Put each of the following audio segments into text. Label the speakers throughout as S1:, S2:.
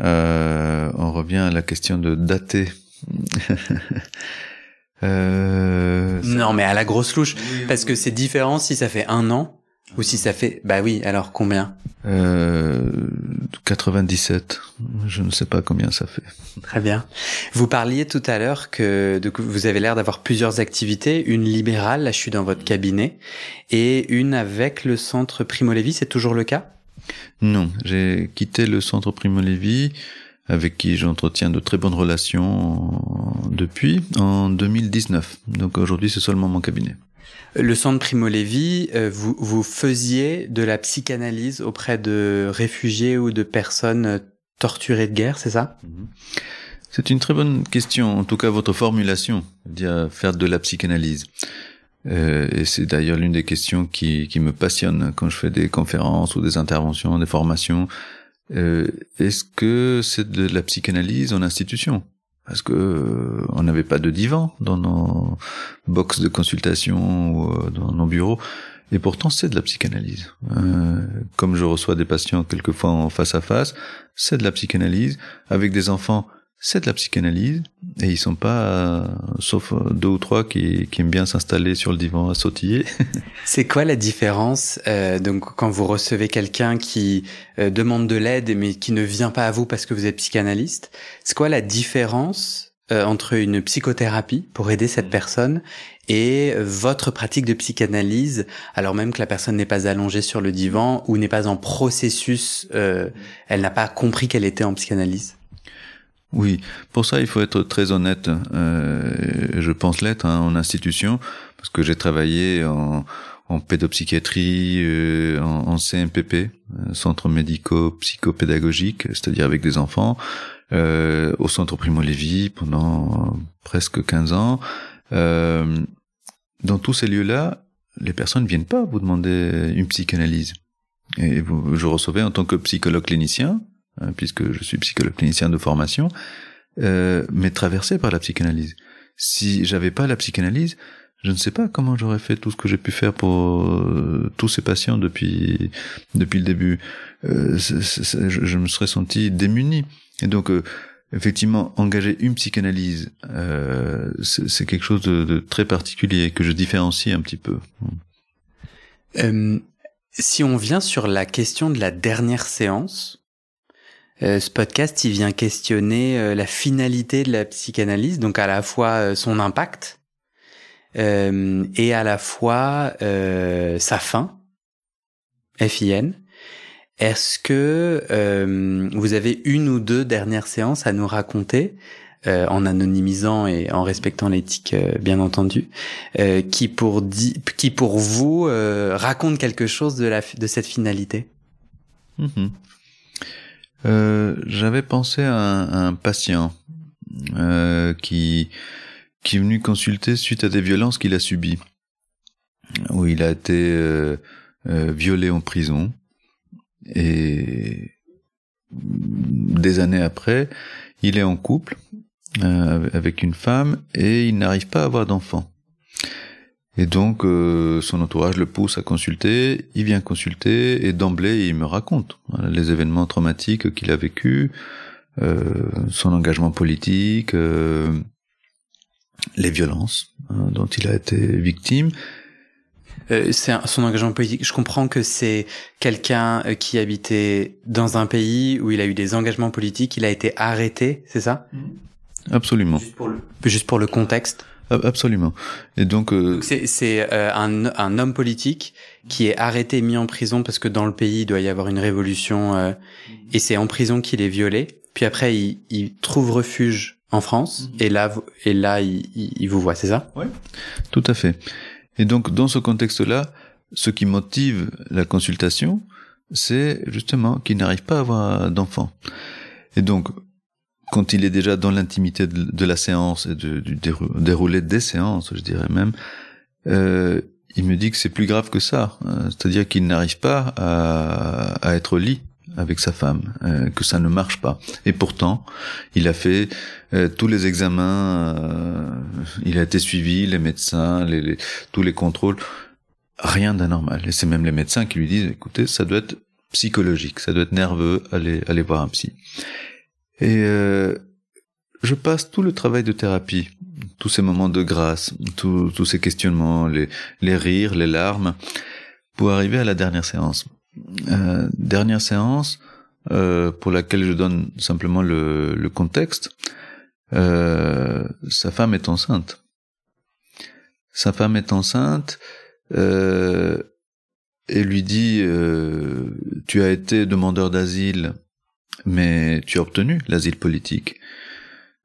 S1: euh, on revient à la question de dater.
S2: euh, non, mais à la grosse louche, parce que c'est différent si ça fait un an ou si ça fait. Bah oui, alors combien?
S1: Euh, 97. Je ne sais pas combien ça fait.
S2: Très bien. Vous parliez tout à l'heure que, vous avez l'air d'avoir plusieurs activités, une libérale, là je suis dans votre cabinet, et une avec le centre Primo Levi, c'est toujours le cas?
S1: Non, j'ai quitté le centre Primo Levi avec qui j'entretiens de très bonnes relations depuis en 2019. Donc aujourd'hui c'est seulement mon cabinet.
S2: Le centre Primo Levi, euh, vous, vous faisiez de la psychanalyse auprès de réfugiés ou de personnes torturées de guerre, c'est ça?
S1: Mhm. C'est une très bonne question, en tout cas votre formulation, dire faire de la psychanalyse. Euh, et c'est d'ailleurs l'une des questions qui, qui me passionne quand je fais des conférences ou des interventions, des formations. Euh, Est-ce que c'est de la psychanalyse en institution? Parce que euh, on n'avait pas de divan dans nos box de consultation ou euh, dans nos bureaux. Et pourtant, c'est de la psychanalyse. Euh, comme je reçois des patients quelquefois en face à face, c'est de la psychanalyse. Avec des enfants, c'est de la psychanalyse. Et ils sont pas, sauf deux ou trois qui, qui aiment bien s'installer sur le divan à sautiller.
S2: c'est quoi la différence euh, donc quand vous recevez quelqu'un qui euh, demande de l'aide mais qui ne vient pas à vous parce que vous êtes psychanalyste C'est quoi la différence euh, entre une psychothérapie pour aider cette personne et votre pratique de psychanalyse, alors même que la personne n'est pas allongée sur le divan ou n'est pas en processus, euh, elle n'a pas compris qu'elle était en psychanalyse?
S1: Oui, pour ça il faut être très honnête. Euh, je pense l'être hein, en institution parce que j'ai travaillé en, en pédopsychiatrie, euh, en, en, CMPP, euh, centre médico-psychopédagogique, c'est-à-dire avec des enfants, euh, au centre Primo Levi pendant presque 15 ans. Euh, dans tous ces lieux-là, les personnes ne viennent pas vous demander une psychanalyse. Et vous, je recevais en tant que psychologue clinicien, Hein, puisque je suis psychologue clinicien de formation, euh, mais traversé par la psychanalyse. Si j'avais pas la psychanalyse, je ne sais pas comment j'aurais fait tout ce que j'ai pu faire pour euh, tous ces patients depuis depuis le début. Euh, je, me serais senti démuni. Et donc, euh, effectivement, engager une psychanalyse, c'est quelque chose de, très particulier que je différencie un petit peu.
S2: si on vient sur la question de la dernière séance, euh, ce podcast, il vient questionner euh, la finalité de la psychanalyse, donc à la fois euh, son impact et à la fois sa fin, FIN. Est-ce que vous avez une ou deux dernières séances à nous raconter en anonymisant et en respectant l'éthique, bien entendu, qui pour qui pour vous raconte quelque chose de la de cette finalité?
S1: Mm-hmm. Euh, j'avais pensé à un, patient euh, qui qui est venu consulter suite à des violences qu'il a subies, où il a été euh, violé en prison et des années après, il est en couple avec une femme et il n'arrive pas à avoir d'enfant. Et donc, euh, son entourage le pousse à consulter, il vient consulter, et d'emblée, il me raconte les événements traumatiques qu'il a vécus, son engagement politique, les violences hein, dont il a été victime.
S2: Euh, c'est son engagement politique. Je comprends que c'est quelqu'un euh, qui habitait dans un pays où il a eu des engagements politiques. Il a été arrêté, c'est ça?
S1: Absolument.
S2: Juste pour le, juste pour le contexte?
S1: Absolument. Et donc, euh...
S2: c'est euh, un, un, homme politique qui est arrêté, mis en prison parce que dans le pays il doit y avoir une révolution euh, et c'est en prison qu'il est violé. Puis après, il, il trouve refuge en France, mhm. et là, et là, il, vous voit, c'est ça?
S1: Oui, tout à fait. Et donc, dans ce contexte-là, ce qui motive la consultation, c'est justement qu'il n'arrive pas à avoir d'enfant. Et donc, quand il est déjà dans l'intimité de, la séance et du déroulé des séances, je dirais même, euh, il me dit que c'est plus grave que ça. Euh, c'est-à-dire qu'il n'arrive pas à, être lit avec sa femme, euh, que ça ne marche pas. Et pourtant, il a fait euh, tous les examens, il a été suivi, les médecins, tous les contrôles, rien d'anormal. Et c'est même les médecins qui lui disent, écoutez, ça doit être psychologique, ça doit être nerveux, allez, allez voir un psy. Et je passe tout le travail de thérapie, tous ces moments de grâce, tous ces questionnements, les, les rires, les larmes, pour arriver à la dernière séance. Euh, dernière séance euh, pour laquelle je donne simplement le, le contexte. Euh, sa femme est enceinte. Sa femme est enceinte euh, et lui dit euh, tu as été demandeur d'asile, mais tu as obtenu l'asile politique.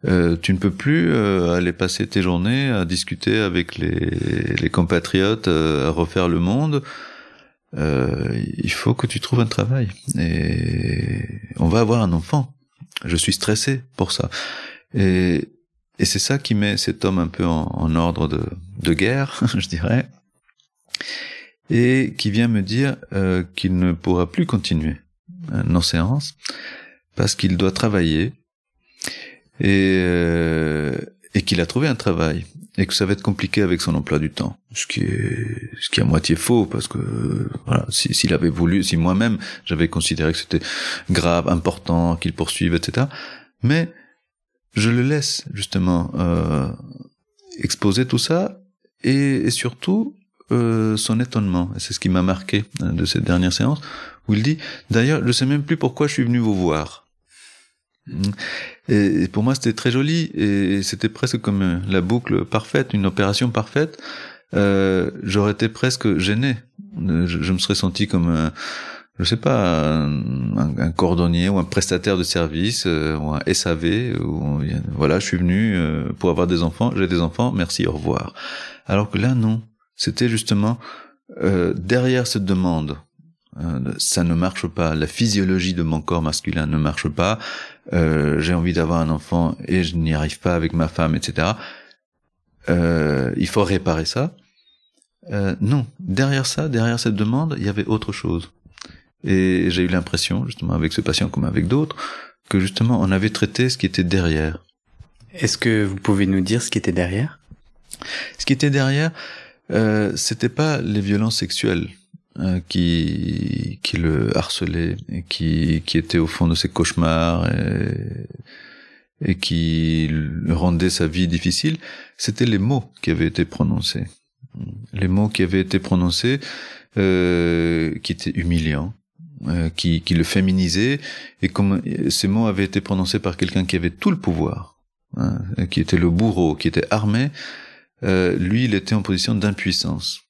S1: Euh, tu ne peux plus aller passer tes journées à discuter avec les, les compatriotes, à refaire le monde euh, il faut que tu trouves un travail et on va avoir un enfant. Je suis stressé pour ça. Et, et c'est ça qui met cet homme un peu en, ordre de, de, guerre, je dirais, et qui vient me dire euh, qu'il ne pourra plus continuer euh, nos séances parce qu'il doit travailler et, euh, et qu'il a trouvé un travail et que ça va être compliqué avec son emploi du temps, ce qui est ce qui est à moitié faux parce que voilà, s'il avait voulu, si moi-même j'avais considéré que c'était grave, important qu'il poursuive, etc. Mais je le laisse justement euh, exposer tout ça et, surtout euh, son étonnement. Et c'est ce qui m'a marqué euh, de cette dernière séance où il dit d'ailleurs je sais même plus pourquoi je suis venu vous voir. Et pour moi, c'était très joli et c'était presque comme la boucle parfaite, une opération parfaite. Euh, J'aurais été presque gêné. Je, me serais senti comme un, je sais pas, un, cordonnier ou un prestataire de service euh, ou un SAV. Voilà, je suis venu euh, pour avoir des enfants, j'ai des enfants, merci, au revoir. Alors que là, non. C'était justement euh, derrière cette demande euh, ça ne marche pas. La physiologie de mon corps masculin ne marche pas. Euh, j'ai envie d'avoir un enfant et je n'y arrive pas avec ma femme, etc. Euh, il faut réparer ça. Euh, non, derrière ça, derrière cette demande, il y avait autre chose. Et j'ai eu l'impression, justement, avec ce patient comme avec d'autres, que justement, on avait traité ce qui était derrière.
S2: Est-ce que vous pouvez nous dire ce qui était derrière?
S1: Ce qui était derrière, euh, c'était pas les violences sexuelles euh, qui qui le harcelait et qui qui était au fond de ses cauchemars et, et qui rendait sa vie difficile, c'était les mots qui avaient été prononcés. Les mots qui avaient été prononcés, euh, qui étaient humiliants, euh, qui, qui le féminisaient, et comme ces mots avaient été prononcés par quelqu'un qui avait tout le pouvoir, hein, qui était le bourreau, qui était armé, euh, lui, il était en position d'impuissance.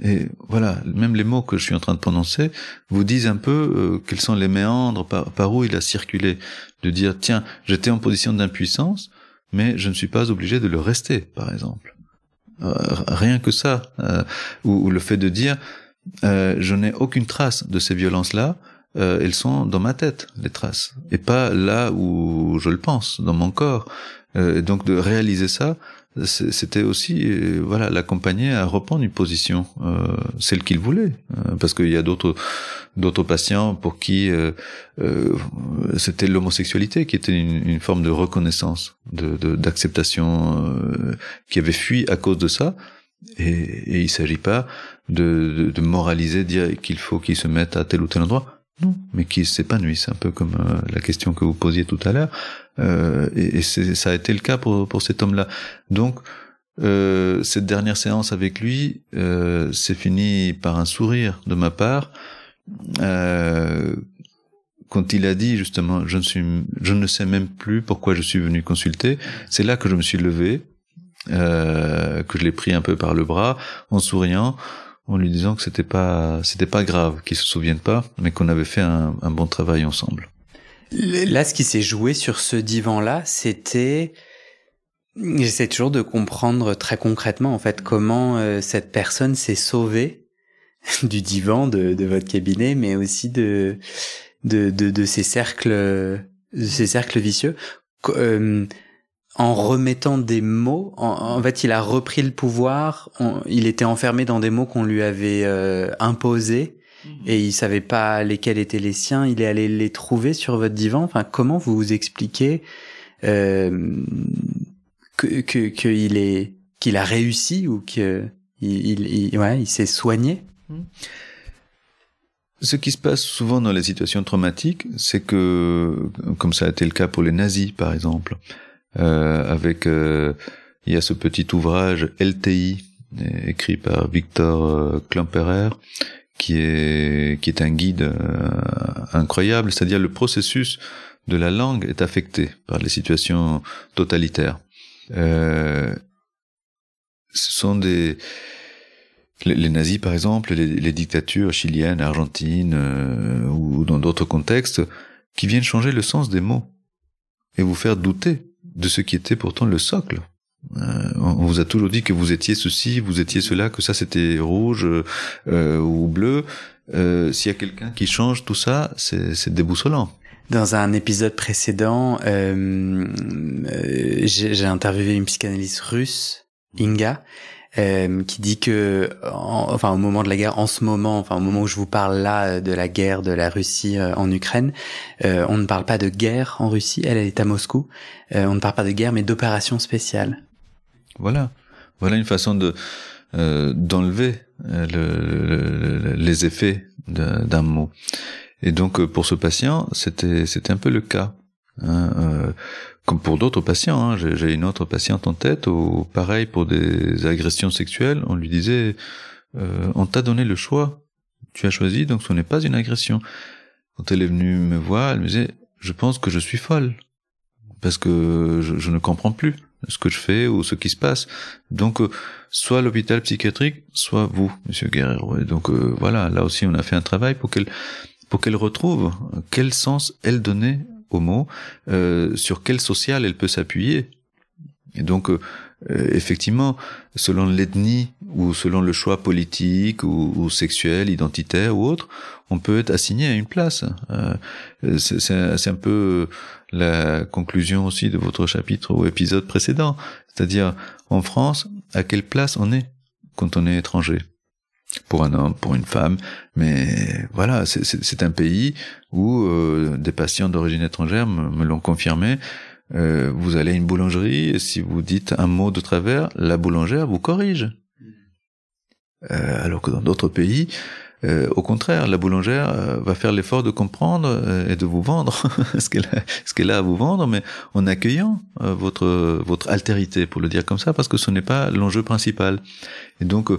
S1: Et voilà, même les mots que je suis en train de prononcer vous disent un peu euh, quels sont les méandres par, où il a circulé. De dire, tiens, j'étais en position d'impuissance, mais je ne suis pas obligé de le rester, par exemple. Euh, rien que ça. Euh, ou, le fait de dire, je n'ai aucune trace de ces violences-là, elles sont dans ma tête, les traces, et pas là où je le pense, dans mon corps. et donc de réaliser ça, c'était aussi euh, voilà l'accompagner à reprendre une position euh, celle qu'il voulait euh, parce qu'il y a d'autres d'autres patients pour qui euh, c'était l'homosexualité qui était une, une, forme de reconnaissance de d'acceptation qui avait fui à cause de ça. Et, et il s'agit pas de, de, de moraliser dire qu'il faut qu'il se mette à tel ou tel endroit Non, mais qui s'épanouissent, un peu comme euh, la question que vous posiez tout à l'heure. Euh, et, ça a été le cas pour, pour cet homme-là. Donc, euh, cette dernière séance avec lui euh, s'est finie par un sourire de ma part. Euh, quand il a dit justement, je ne suis, je ne sais même plus pourquoi je suis venu consulter. C'est là que je me suis levé, que je l'ai pris un peu par le bras, en souriant, en lui disant que c'était pas, c'était pas grave, qu'il se souvienne pas, mais qu'on avait fait un, un bon travail ensemble.
S2: Là, ce qui s'est joué sur ce divan-là, c'était J'essaie toujours de comprendre très concrètement en fait comment euh, cette personne s'est sauvée du divan de, de, votre cabinet, mais aussi de de, de, de ces cercles de ces cercles vicieux. Euh, en remettant des mots, en, fait, il a repris le pouvoir. il était enfermé dans des mots qu'on lui avait euh, imposés mhm. et il savait pas lesquels étaient les siens. Il est allé les trouver sur votre divan. Enfin, comment vous vous expliquez euh, que qu'il est qu'il a réussi ou que il, il, ouais, il s'est soigné? Hmm.
S1: Ce qui se passe souvent dans les situations traumatiques, c'est que, comme ça a été le cas pour les nazis, par exemple, avec euh, il y a ce petit ouvrage LTI écrit par Victor euh, Klemperer, qui est qui est un guide euh, incroyable, c'est-à-dire le processus de la langue est affecté par les situations totalitaires. Euh, ce sont des les, nazis, par exemple, les, dictatures chiliennes, argentines euh, ou dans d'autres contextes, qui viennent changer le sens des mots et vous faire douter de ce qui était pourtant le socle. Euh, on vous a toujours dit que vous étiez ceci, vous étiez cela, que ça c'était rouge ou bleu. S'il y a quelqu'un qui change tout ça, c'est déboussolant.
S2: Dans un épisode précédent, euh, euh j'ai interviewé une psychanalyste russe, Inga, euh, qui dit que, enfin, au moment de la guerre, en ce moment, enfin, au moment où je vous parle là de la guerre de la Russie euh, en Ukraine, euh, on ne parle pas de guerre en Russie. Elle, est à Moscou. on ne parle pas de guerre, mais d'opération spéciale.
S1: Voilà, voilà une façon de d'enlever le, les effets d'un mot. Et donc euh, pour ce patient, c'était c'était un peu le cas. Hein, euh, comme pour d'autres patients, hein, j'ai une autre patiente en tête où, pareil, pour des agressions sexuelles, on lui disait euh, on t'a donné le choix, tu as choisi, donc ce n'est pas une agression. Quand elle est venue me voir, elle me disait je pense que je suis folle parce que je, je ne comprends plus ce que je fais ou ce qui se passe. Donc, euh, soit l'hôpital psychiatrique, soit vous, Monsieur Guerrero. Et donc euh, voilà, là aussi, on a fait un travail pour qu'elle pour qu'elle retrouve quel sens elle donnait mot, euh, sur quel social elle peut s'appuyer. Et donc, euh, effectivement, selon l'ethnie ou selon le choix politique ou, sexuel, identitaire ou autre, on peut être assigné à une place. Euh, c'est un peu la conclusion aussi de votre chapitre ou épisode précédent. C'est-à-dire, en France, à quelle place on est quand on est étranger? Pour un homme, pour une femme, mais voilà, c'est un pays où euh, des patients d'origine étrangère me, l'ont confirmé. Euh, vous allez à une boulangerie et si vous dites un mot de travers, la boulangère vous corrige. Euh, alors que dans d'autres pays, euh, au contraire, la boulangère euh, va faire l'effort de comprendre euh, et de vous vendre ce qu'elle a, ce qu'elle a à vous vendre, mais en accueillant votre votre altérité, pour le dire comme ça, parce que ce n'est pas l'enjeu principal. Et donc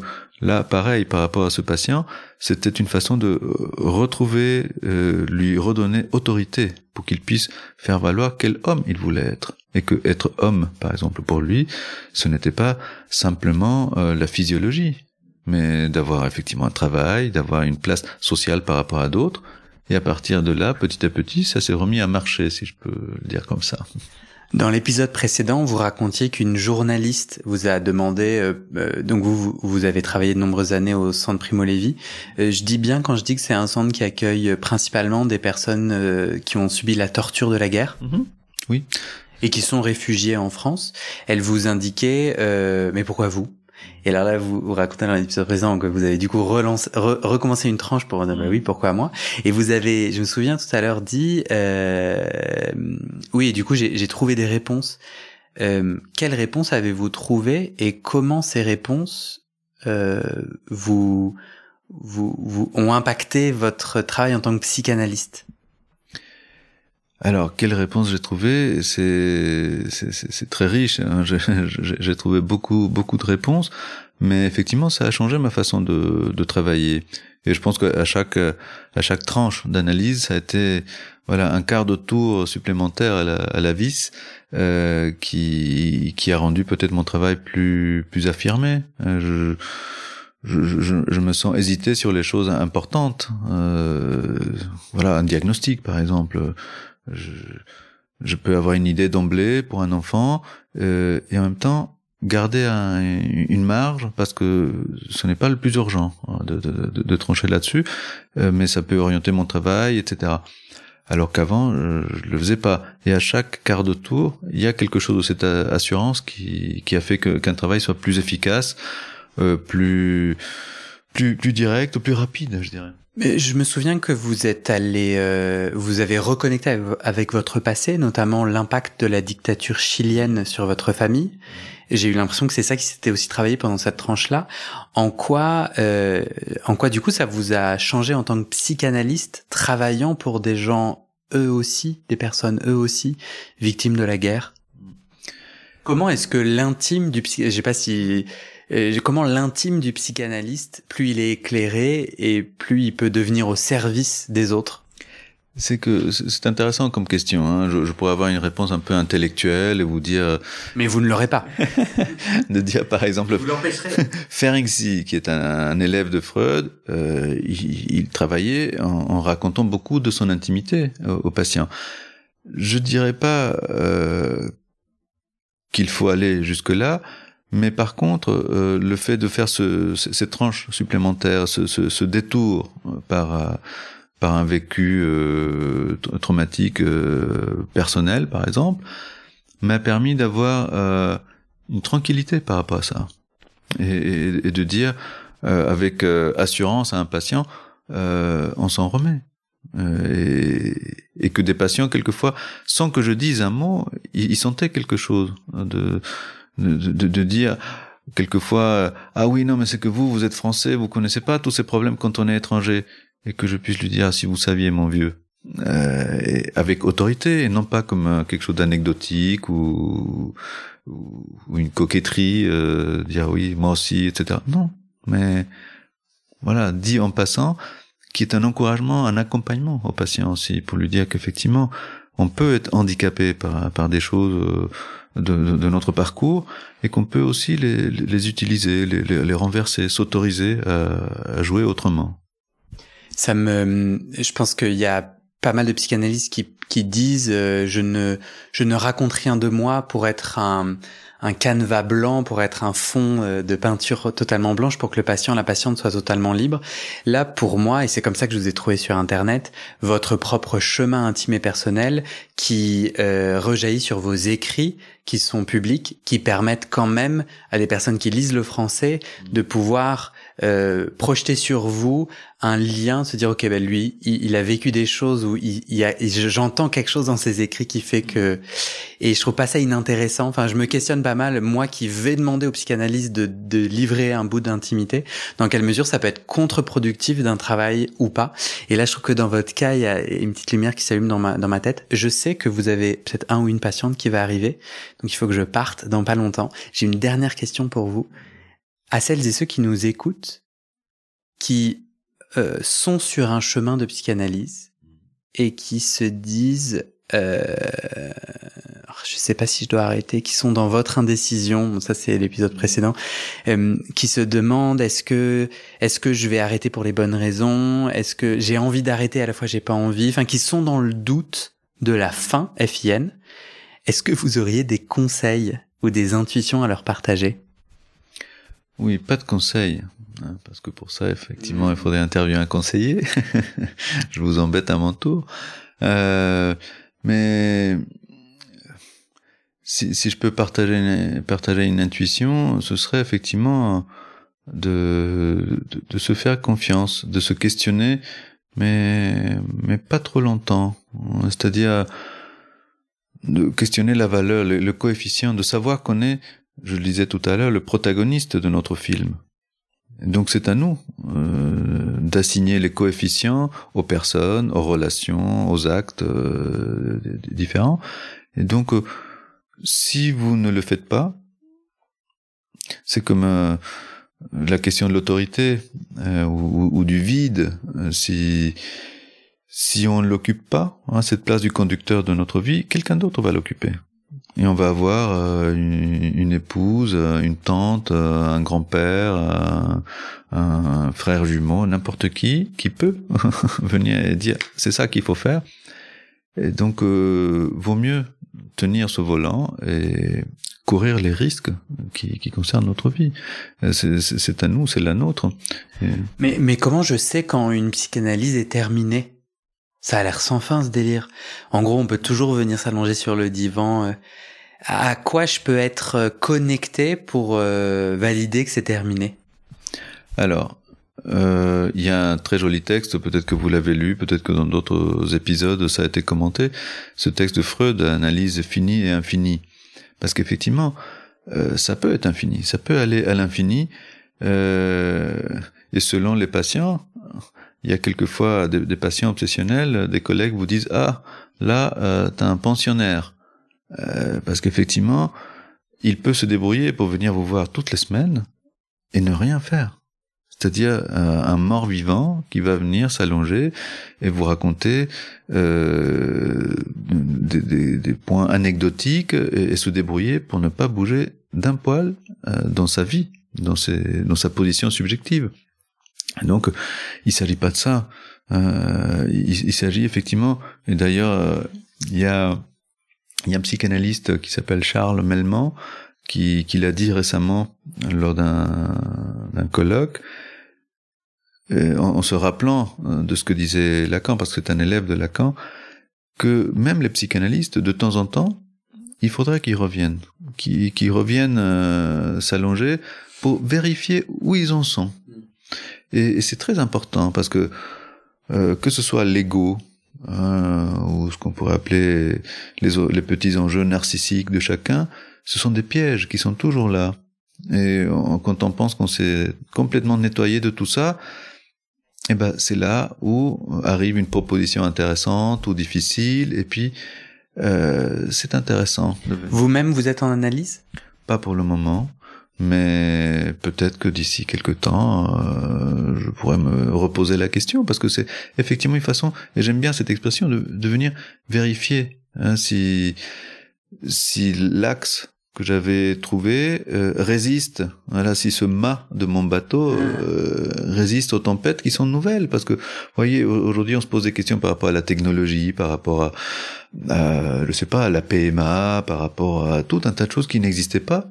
S1: là, pareil, par rapport à ce patient, c'était une façon de retrouver, lui redonner autorité pour qu'il puisse faire valoir quel homme il voulait être. Et que être homme, par exemple, pour lui, ce n'était pas simplement la physiologie, mais d'avoir effectivement un travail, d'avoir une place sociale par rapport à d'autres. Et à partir de là, petit à petit, ça s'est remis à marcher, si je peux le dire comme ça.
S2: Dans l'épisode précédent, vous racontiez qu'une journaliste vous a demandé, euh, euh, donc vous, vous avez travaillé de nombreuses années au centre Primo Levi. Euh, je dis bien quand je dis que c'est un centre qui accueille principalement des personnes qui ont subi la torture de la guerre.
S1: Mm-hmm. Oui.
S2: Et qui sont réfugiées en France. Elle vous indiquait, mais pourquoi vous? Et alors là, vous, vous racontez dans l'épisode présent que vous avez du coup relance, recommencé une tranche pour dire bah oui, pourquoi moi? Et vous avez, je me souviens tout à l'heure dit, euh, oui, du coup j'ai trouvé des réponses. Euh, quelles réponses avez-vous trouvé et comment ces réponses euh, vous vous, vous ont impacté votre travail en tant que psychanalyste?
S1: Alors, quelle réponse j'ai trouvé C'est très riche. Hein. J'ai trouvé beaucoup beaucoup de réponses, mais effectivement, ça a changé ma façon de, de travailler. Et je pense qu'à chaque à chaque tranche d'analyse, ça a été voilà un quart de tour supplémentaire à la, à la vis euh, qui qui a rendu peut-être mon travail plus plus affirmé. Euh, je, je, je, je, me sens hésiter sur les choses importantes. Euh, voilà, un diagnostic, par exemple. Je, je peux avoir une idée d'emblée pour un enfant euh, et en même temps garder un, une marge parce que ce n'est pas le plus urgent hein, de, de, de, trancher là-dessus, euh, mais ça peut orienter mon travail, etc. Alors qu'avant, je, je le faisais pas. Et à chaque quart de tour, il y a quelque chose de cette assurance qui, qui a fait qu'un travail soit plus efficace, euh, plus, plus, plus direct, plus rapide, je dirais.
S2: Mais je me souviens que vous êtes allé, euh, vous avez reconnecté avec votre passé, notamment l'impact de la dictature chilienne sur votre famille. J'ai eu l'impression que c'est ça qui s'était aussi travaillé pendant cette tranche-là. En quoi, euh, en quoi du coup ça vous a changé en tant que psychanalyste, travaillant pour des gens eux aussi, des personnes eux aussi victimes de la guerre? Comment est-ce que l'intime du psy, je sais pas si euh, comment l'intime du psychanalyste, plus il est éclairé et plus il peut devenir au service des autres?
S1: C'est que c'est intéressant comme question. Hein. Je, je, pourrais avoir une réponse un peu intellectuelle et vous dire.
S2: Mais vous ne l'aurez pas.
S1: de dire par exemple.
S2: Vous l'empêcherez.
S1: Ferenczi, qui est un, un élève de Freud, euh, il, il, travaillait en, en, racontant beaucoup de son intimité aux, aux patients. Je dirais pas euh, qu'il faut aller jusque là, mais par contre, euh, le fait de faire ce, cette tranche supplémentaire, ce, ce, ce détour par euh, par un vécu euh, traumatique euh, personnel, par exemple, m'a permis d'avoir euh, une tranquillité par rapport à ça et, et, et de dire avec assurance à un patient, on s'en remet. Et, et, que des patients, quelquefois, sans que je dise un mot, ils, ils sentaient quelque chose de de, de, dire quelquefois ah oui non mais c'est que vous vous êtes français vous connaissez pas tous ces problèmes quand on est étranger. Et que je puisse lui dire si vous saviez mon vieux. Euh, avec autorité et non pas comme euh, quelque chose d'anecdotique ou, ou, une coquetterie euh, dire oui moi aussi etc non. Mais voilà dit en passant qui est un encouragement un accompagnement au patient aussi pour lui dire qu'effectivement on peut être handicapé par par des choses euh, de, notre parcours et qu'on peut aussi les, les utiliser, les, les, renverser, s'autoriser à, à, jouer autrement.
S2: Ça me, je pense qu'il y a pas mal de psychanalystes qui, qui disent euh, je ne je ne raconte rien de moi pour être un un canevas blanc pour être un fond euh, de peinture totalement blanche pour que le patient, la patiente soit totalement libre. Là, pour moi, et c'est comme ça que je vous ai trouvé sur Internet, votre propre chemin intime et personnel qui euh, rejaillit sur vos écrits qui sont publics, qui permettent quand même à des personnes qui lisent le français de pouvoir euh, projeter sur vous un lien, se dire ok ben lui il, a vécu des choses où il, il a j'entends quelque chose dans ses écrits qui fait que et je trouve pas ça inintéressant. Enfin je me questionne pas mal moi qui vais demander au psychanalyste de, de livrer un bout d'intimité, dans quelle mesure ça peut être contre-productif d'un travail ou pas. Et là je trouve que dans votre cas il y a une petite lumière qui s'allume dans ma dans ma tête. Je sais que vous avez peut-être un ou une patiente qui va arriver, donc il faut que je parte dans pas longtemps. J'ai une dernière question pour vous à celles et ceux qui nous écoutent, qui euh, sont sur un chemin de psychanalyse et qui se disent, euh, je sais pas si je dois arrêter, qui sont dans votre indécision, ça c'est l'épisode précédent, euh, qui se demandent est-ce que est-ce que je vais arrêter pour les bonnes raisons, est-ce que j'ai envie d'arrêter à la fois j'ai pas envie, enfin qui sont dans le doute de la fin FIN. Est-ce que vous auriez des conseils ou des intuitions à leur partager?
S1: Oui, pas de conseils, hein, parce que pour ça, effectivement, il faudrait interviewer un conseiller. je vous embête à mon tour. Euh, mais si, je peux partager une, intuition, ce serait effectivement de, de, se faire confiance, de se questionner, mais, mais pas trop longtemps. C'est-à-dire de questionner la valeur, le, le coefficient, de savoir qu'on est je le disais tout à l'heure, le protagoniste de notre film. Donc c'est à nous euh, d'assigner les coefficients aux personnes, aux relations, aux actes euh, différents. Et donc, euh, si vous ne le faites pas, c'est comme la question de l'autorité ou, ou, du vide. Si si on ne l'occupe pas, hein, cette place du conducteur de notre vie, quelqu'un d'autre va l'occuper. Et on va avoir euh, une, épouse, euh, une tante, euh, un grand-père, un, frère jumeau, n'importe qui, qui peut venir et dire c'est ça qu'il faut faire. Et donc, vaut mieux tenir ce volant et courir les risques qui, concernent notre vie. C'est à nous, c'est la nôtre.
S2: Mais, mais comment je sais quand une psychanalyse est terminée? Ça a l'air sans fin ce délire. En gros, on peut toujours venir s'allonger sur le divan. Euh, à quoi je peux être euh, connecté pour euh, valider que c'est terminé?
S1: Alors, il y a un très joli texte, peut-être que vous l'avez lu, peut-être que dans d'autres épisodes ça a été commenté. Ce texte de Freud, analyse finie et infinie. Parce qu'effectivement, ça peut être infini, ça peut aller à l'infini. et selon les patients, il y a quelquefois des, des, patients obsessionnels, des collègues vous disent ah là euh, t'as un pensionnaire euh, parce qu'effectivement il peut se débrouiller pour venir vous voir toutes les semaines et ne rien faire. C'est-à-dire euh, un mort vivant qui va venir s'allonger et vous raconter euh, des, des, des, points anecdotiques et, se débrouiller pour ne pas bouger d'un poil euh, dans sa vie, dans, ses, dans sa position subjective. Donc, il s'agit pas de ça. Euh, il, s'agit effectivement, et d'ailleurs, euh, il y a, y a un psychanalyste qui s'appelle Charles Melman qui, qui l'a dit récemment lors d'un, colloque, en, en, se rappelant euh, de ce que disait Lacan, parce que c'est un élève de Lacan, que même les psychanalystes, de temps en temps, il faudrait qu'ils reviennent, qu'ils, reviennent euh, s'allonger pour vérifier où ils en sont. Et, et c'est très important parce que euh, que ce soit l'ego hein, ou ce qu'on pourrait appeler les, les petits enjeux narcissiques de chacun, ce sont des pièges qui sont toujours là. Et on, quand on pense qu'on s'est complètement nettoyé de tout ça, eh ben c'est là où arrive une proposition intéressante ou difficile, et puis euh, c'est intéressant.
S2: Vous-même, vous êtes en analyse?
S1: Pas pour le moment mais peut-être que d'ici quelques temps, euh, je pourrais me reposer la question, parce que c'est effectivement une façon, et j'aime bien cette expression, de, de venir vérifier hein, si, si l'axe que j'avais trouvé euh, résiste, voilà, si ce mât de mon bateau euh, résiste aux tempêtes qui sont nouvelles, parce que, vous voyez, aujourd'hui on se pose des questions par rapport à la technologie, par rapport à, à je sais pas, à la PMA, par rapport à tout un tas de choses qui n'existaient pas,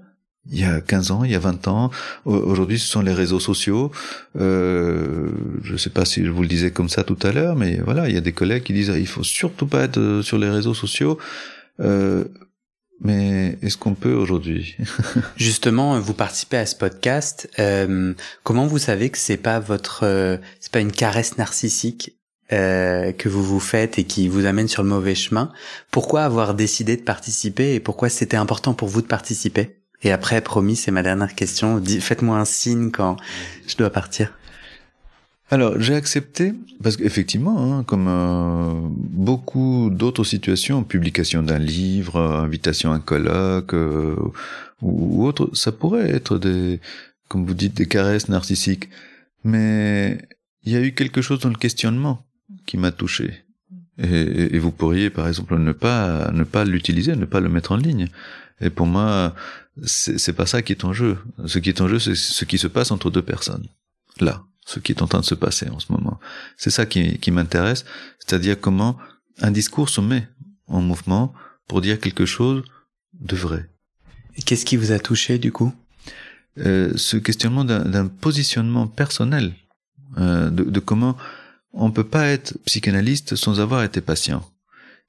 S1: il y a 15 ans, il y a 20 ans. Aujourd'hui, ce sont les réseaux sociaux. Euh, je ne sais pas si je vous le disais comme ça tout à l'heure, mais voilà, il y a des collègues qui disent il faut surtout pas être euh, sur les réseaux sociaux. Euh, mais est-ce qu'on peut aujourd'hui
S2: Justement, vous participez à ce podcast. Euh, comment vous savez que c'est pas votre, euh, c'est pas une caresse narcissique que vous vous faites et qui vous amène sur le mauvais chemin? Pourquoi avoir décidé de participer et pourquoi c'était important pour vous de participer? Et après, promis, c'est ma dernière question. Faites-moi un signe quand je dois partir.
S1: Alors, j'ai accepté, parce qu'effectivement, hein, comme euh, beaucoup d'autres situations, publication d'un livre, invitation à un colloque euh, ou, autre, ça pourrait être des, comme vous dites, des caresses narcissiques. Mais il y a eu quelque chose dans le questionnement qui m'a touché. Et, vous pourriez, par exemple, ne pas ne pas l'utiliser, ne pas le mettre en ligne. Et pour moi, c'est pas ça qui est en jeu. Ce qui est en jeu, c'est ce qui se passe entre deux personnes. Là, ce qui est en train de se passer en ce moment. C'est ça qui, qui m'intéresse, c'est-à-dire comment un discours se met en mouvement pour dire quelque chose de vrai.
S2: Et qu'est-ce qui vous a touché du coup?
S1: Euh, Ce questionnement d'un positionnement personnel, euh, de, de comment on peut pas être psychanalyste sans avoir été patient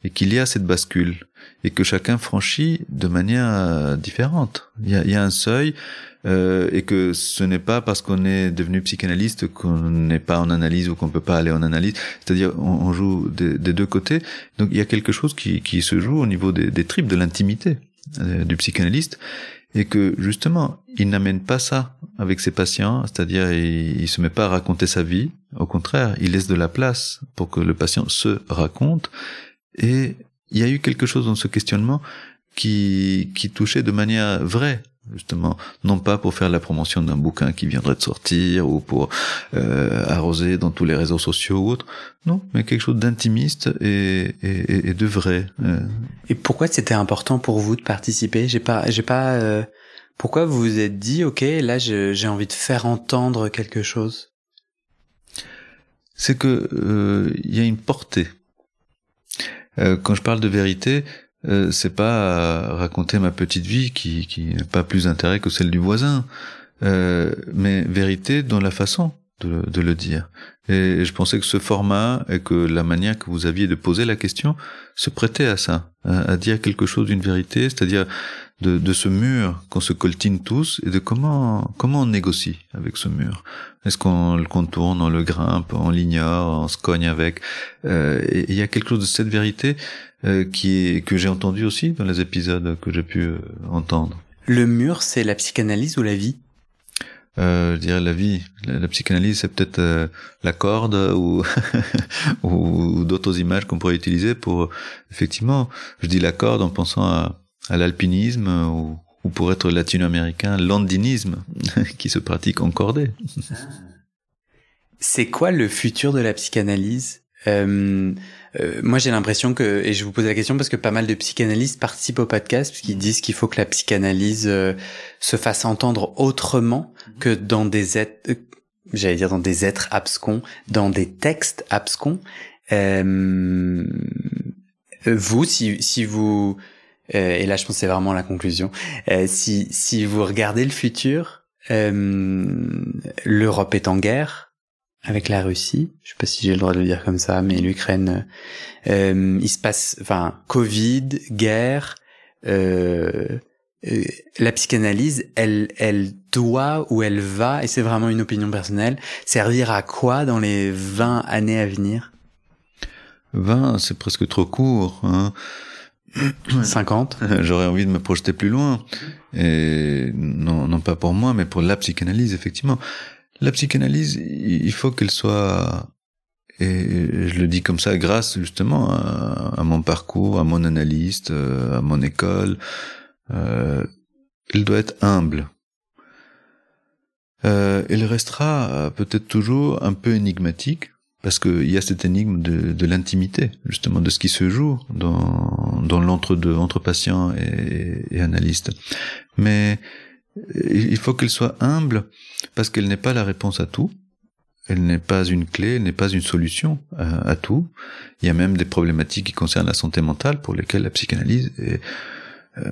S1: et qu'il y a cette bascule et que chacun franchit de manière euh, différente. Il y a, il y a un seuil euh, et que ce n'est pas parce qu'on est devenu psychanalyste qu'on n'est pas en analyse ou qu'on peut pas aller en analyse. C'est-à-dire on, on, joue des, des, deux côtés. Donc il y a quelque chose qui, qui se joue au niveau des, des tripes, de l'intimité euh, du psychanalyste et que justement il n'amène pas ça avec ses patients, c'est-à-dire il, il se met pas à raconter sa vie, au contraire, il laisse de la place pour que le patient se raconte. Et il y a eu quelque chose dans ce questionnement qui, qui touchait de manière vraie justement, non pas pour faire la promotion d'un bouquin qui viendrait de sortir ou pour euh, arroser dans tous les réseaux sociaux ou autres, non, mais quelque chose d'intimiste et, et, et, de vrai. Euh.
S2: Et pourquoi c'était important pour vous de participer? J'ai pas, j'ai pas. Euh, pourquoi vous vous êtes dit, ok, là j'ai envie de faire entendre quelque chose?
S1: C'est que il y a une portée. Quand je parle de vérité, euh, c'est pas raconter ma petite vie qui, qui n'a pas plus intérêt que celle du voisin, euh, mais vérité dans la façon de, de, le dire. Et je pensais que ce format et que la manière que vous aviez de poser la question se prêtait à ça, à, dire quelque chose d'une vérité, c'est-à-dire de, de, ce mur qu'on se coltine tous et de comment comment on négocie avec ce mur? Est-ce qu'on le contourne, on le grimpe, on l'ignore, on se cogne avec? Euh, Et il y a quelque chose de cette vérité euh, qui est, que j'ai entendu aussi dans les épisodes que j'ai pu euh, entendre.
S2: Le mur, c'est la psychanalyse ou la vie?
S1: Euh, je dirais la vie. La, psychanalyse, c'est peut-être euh, la corde ou, ou d'autres images qu'on pourrait utiliser pour, effectivement, je dis la corde en pensant à, à l'alpinisme ou, ou, pour être latino-américain, l'andinisme qui se pratique en cordée.
S2: C'est quoi le futur de la psychanalyse? Euh, euh, moi, j'ai l'impression que, et je vous pose la question parce que pas mal de psychanalystes participent au podcast parce qu'ils disent qu'il faut que la psychanalyse euh, se fasse entendre autrement mhm. que dans des êtres, euh, j'allais dire dans des êtres abscons, dans des textes abscons. vous, si, si vous, et là, je pense c'est vraiment la conclusion, si, si vous regardez le futur, l'Europe est en guerre, avec la Russie. Je sais pas si j'ai le droit de le dire comme ça, mais l'Ukraine, euh, il se passe, enfin, Covid, guerre. Euh, euh, la psychanalyse, elle, elle doit ou elle va, et c'est vraiment une opinion personnelle, servir à quoi dans les 20 années à venir?
S1: 20, c'est presque trop court. Hein
S2: 50
S1: J'aurais envie de me projeter plus loin. Et non, non pas pour moi, mais pour la psychanalyse, effectivement. La psychanalyse, il faut qu'elle soit, et je le dis comme ça, grâce justement à, mon parcours, à mon analyste, euh, à mon école, euh, elle doit être humble. Euh, elle restera peut-être toujours un peu énigmatique, parce qu'il y a cette énigme de, l'intimité, justement, de ce qui se joue dans, dans l'entre-deux, entre patient et, et analyste. Mais il faut qu'elle soit humble parce qu'elle n'est pas la réponse à tout. Elle n'est pas une clé, elle n'est pas une solution à, tout. Il y a même des problématiques qui concernent la santé mentale pour lesquelles la psychanalyse est euh,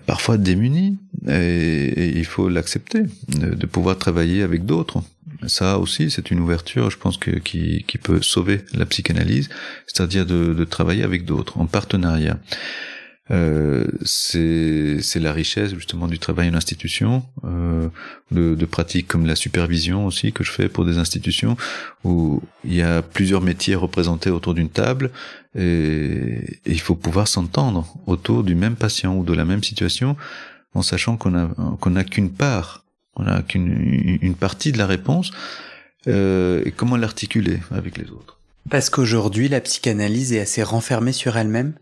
S1: parfois démunie et, il faut l'accepter, de, pouvoir travailler avec d'autres. Ça aussi, c'est une ouverture, je pense, que, qui, qui peut sauver la psychanalyse, c'est-à-dire de, de travailler avec d'autres, en partenariat. Euh, c'est la richesse justement du travail en institution, euh, de, de, pratiques comme la supervision aussi que je fais pour des institutions où il y a plusieurs métiers représentés autour d'une table et, il faut pouvoir s'entendre autour du même patient ou de la même situation en sachant qu'on a qu'on n'a qu'une part, on a qu'une une partie de la réponse euh, et comment l'articuler avec les autres.
S2: Parce qu'aujourd'hui la psychanalyse est assez renfermée sur elle-même?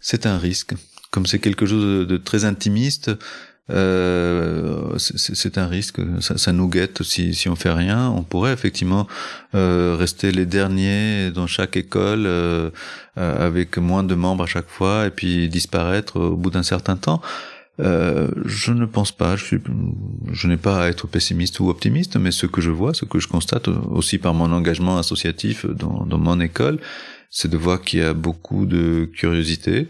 S1: C'est un risque. Comme c'est quelque chose de, très intimiste, euh, c'est un risque. Ça, ça, nous guette si, si on fait rien. On pourrait effectivement euh, rester les derniers dans chaque école euh, euh, avec moins de membres à chaque fois et puis disparaître au bout d'un certain temps. Euh, je ne pense pas. Je, je n'ai pas à être pessimiste ou optimiste, mais ce que je vois, ce que je constate aussi par mon engagement associatif dans, dans mon école, c'est de voir qu'il y a beaucoup de curiosité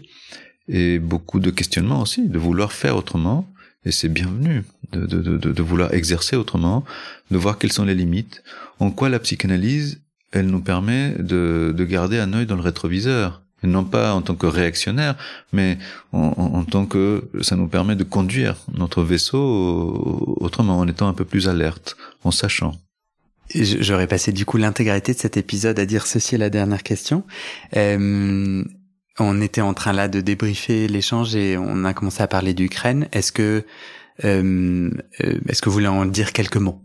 S1: et beaucoup de questionnement aussi, de vouloir faire autrement, et c'est bienvenu, de, de, de, de, vouloir exercer autrement, de voir quelles sont les limites, en quoi la psychanalyse, elle nous permet de, de garder un œil dans le rétroviseur, et non pas en tant que réactionnaire, mais en, en, tant que ça nous permet de conduire notre vaisseau autrement, en étant un peu plus alerte, en sachant.
S2: J'aurais passé du coup l'intégralité de cet épisode à dire ceci est la dernière question. Euh, on était en train là de débriefer l'échange et on a commencé à parler d'Ukraine. Est-ce que Est-ce que vous voulez en dire quelques mots?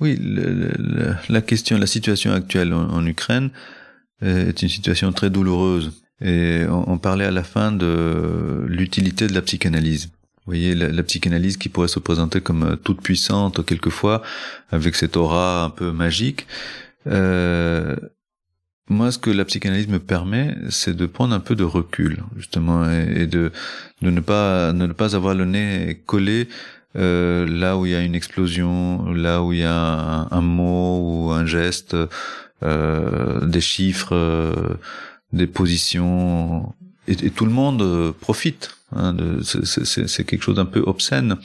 S1: Oui, la question, la situation actuelle en, Ukraine est une situation très douloureuse. Et on parlait à la fin de l'utilité de la psychanalyse. Vous voyez, la, psychanalyse qui pourrait se présenter comme euh, toute puissante quelquefois, avec cette aura un peu magique. Euh, moi, ce que la psychanalyse me permet, c'est de prendre un peu de recul, justement, et, de, ne pas ne pas avoir le nez collé euh, là où il y a une explosion, là où il y a un, mot ou un geste, euh, des chiffres, euh, des positions, et, tout le monde profite. Hein, c'est quelque chose d'un peu obscène.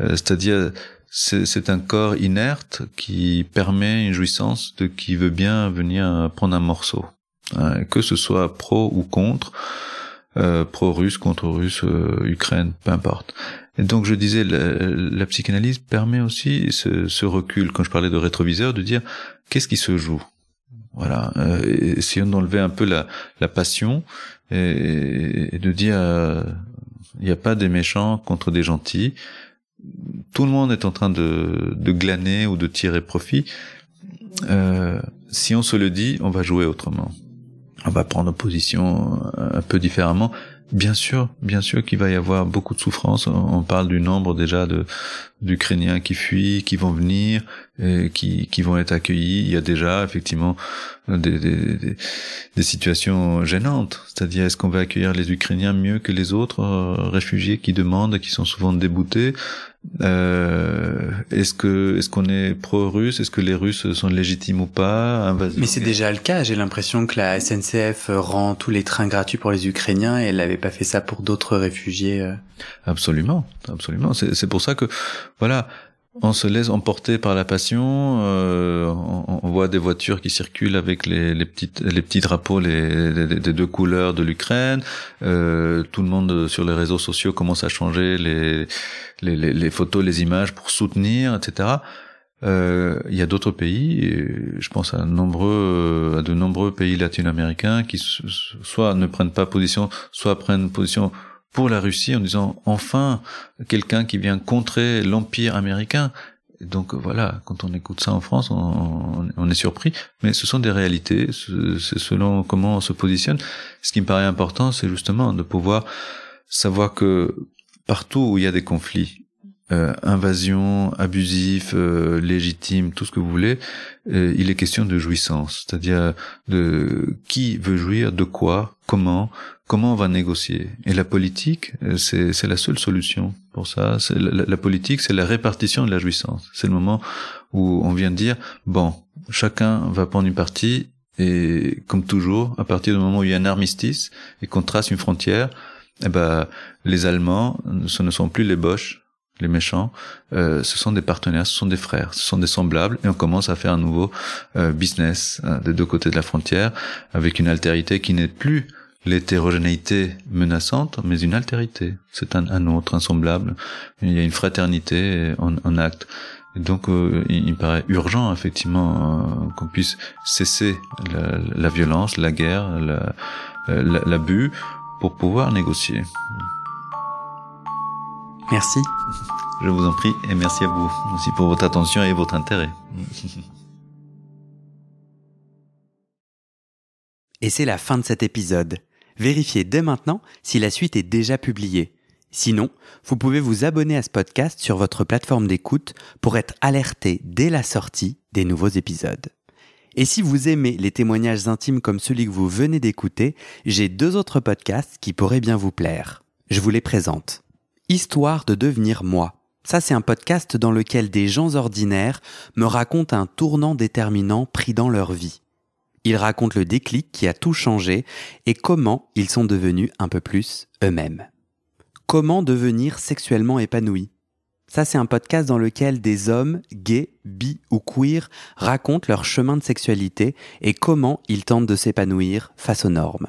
S1: Euh, c'est-à-dire, c'est un corps inerte qui permet une jouissance de qui veut bien venir prendre un morceau. Hein, que ce soit pro ou contre, euh, pro-russe, contre-russe, euh, Ukraine, peu importe. Et donc je disais, la, psychanalyse permet aussi ce, ce, recul, quand je parlais de rétroviseur, de dire qu'est-ce qui se joue? Voilà, euh, essayons d'enlever un peu la, la passion et, de dire euh, il n'y a pas des méchants contre des gentils. Tout le monde est en train de, de glaner ou de tirer profit. Euh, si on se le dit, on va jouer autrement. On va prendre position un peu différemment. Bien sûr, bien sûr qu'il va y avoir beaucoup de souffrance. On parle du nombre déjà d'Ukrainiens qui fuient, qui vont venir, et qui, vont être accueillis. Il y a déjà effectivement des, des, des situations gênantes. C'est-à-dire, est-ce qu'on va accueillir les Ukrainiens mieux que les autres euh, réfugiés qui demandent, qui sont souvent déboutés euh, est-ce que est-ce qu'on est pro-russe? Est-ce que les Russes sont légitimes ou pas?
S2: Mais c'est déjà le cas. J'ai l'impression que la SNCF rend tous les trains gratuits pour les Ukrainiens et elle n'avait pas fait ça pour d'autres réfugiés. Euh.
S1: Absolument, absolument. C'est pour ça que voilà, on se laisse emporter par la passion. Euh, on, voit des voitures qui circulent avec les, les petites, les petits drapeaux les, des deux couleurs de l'Ukraine. Euh, tout le monde sur les réseaux sociaux commence à changer les, les, les photos, les images pour soutenir, etc. Euh, il y a d'autres pays, je pense à, nombreux, à de nombreux pays latino-américains qui soit ne prennent pas position, soit prennent position pour la Russie en disant enfin quelqu'un qui vient contrer l'empire américain. donc voilà, quand on écoute ça en France, on, est surpris, mais ce sont des réalités, c'est selon comment on se positionne. Ce qui me paraît important, c'est justement de pouvoir savoir que partout où il y a des conflits, euh, invasion, abusif, euh, légitime, tout ce que vous voulez, euh, il est question de jouissance, c'est-à-dire de qui veut jouir, de quoi, comment, comment on va négocier. Et la politique, euh, c'est la seule solution pour ça. La, la, politique, c'est la répartition de la jouissance. C'est le moment où on vient de dire bon, chacun va prendre une partie et comme toujours, à partir du moment où il y a un armistice et qu'on trace une frontière, eh ben les Allemands, ce ne sont plus les Boches les méchants, euh, ce sont des partenaires, ce sont des frères, ce sont des semblables, et on commence à faire un nouveau euh, business euh, des deux côtés de la frontière, avec une altérité qui n'est plus l'hétérogénéité menaçante, mais une altérité. C'est un, un, autre, un semblable. Il y a une fraternité en, en acte. Donc, il, me paraît urgent, effectivement, qu'on puisse cesser la, la, violence, la guerre, l'abus, pour pouvoir négocier.
S2: Merci.
S1: Je vous en prie et merci à vous aussi pour votre attention et votre intérêt.
S2: Et c'est la fin de cet épisode. Vérifiez dès maintenant si la suite est déjà publiée. Sinon, vous pouvez vous abonner à ce podcast sur votre plateforme d'écoute pour être alerté dès la sortie des nouveaux épisodes. Et si vous aimez les témoignages intimes comme celui que vous venez d'écouter, j'ai deux autres podcasts qui pourraient bien vous plaire. Je vous les présente. Histoire de devenir moi. Ça, c'est un podcast dans lequel des gens ordinaires me racontent un tournant déterminant pris dans leur vie. Ils racontent le déclic qui a tout changé et comment ils sont devenus un peu plus eux-mêmes. Comment devenir sexuellement épanoui Ça, c'est un podcast dans lequel des hommes, gays, bi ou queer, racontent leur chemin de sexualité et comment ils tentent de s'épanouir face aux normes.